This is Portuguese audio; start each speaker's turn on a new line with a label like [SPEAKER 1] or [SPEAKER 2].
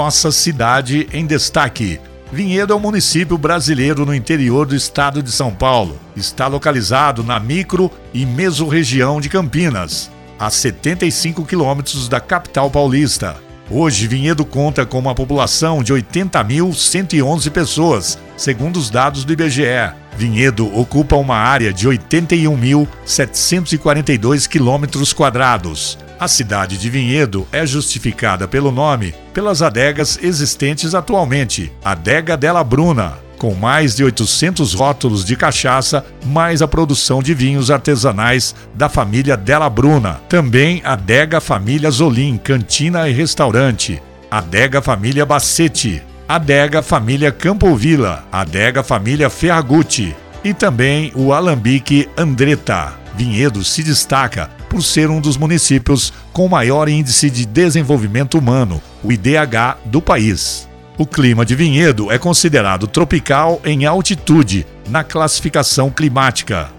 [SPEAKER 1] Nossa cidade em destaque. Vinhedo é um município brasileiro no interior do estado de São Paulo. Está localizado na micro e mesorregião de Campinas, a 75 quilômetros da capital paulista. Hoje, Vinhedo conta com uma população de 80.111 pessoas, segundo os dados do IBGE. Vinhedo ocupa uma área de 81.742 quilômetros quadrados. A cidade de Vinhedo é justificada pelo nome pelas adegas existentes atualmente. Adega Della Bruna, com mais de 800 rótulos de cachaça, mais a produção de vinhos artesanais da família Della Bruna. Também Adega Família Zolim, cantina e restaurante. Adega Família Bacete. Adega Família Campovila. Adega Família Ferragutti. E também o Alambique Andretta. Vinhedo se destaca por ser um dos municípios com maior índice de desenvolvimento humano, o IDH, do país. O clima de Vinhedo é considerado tropical em altitude na classificação climática.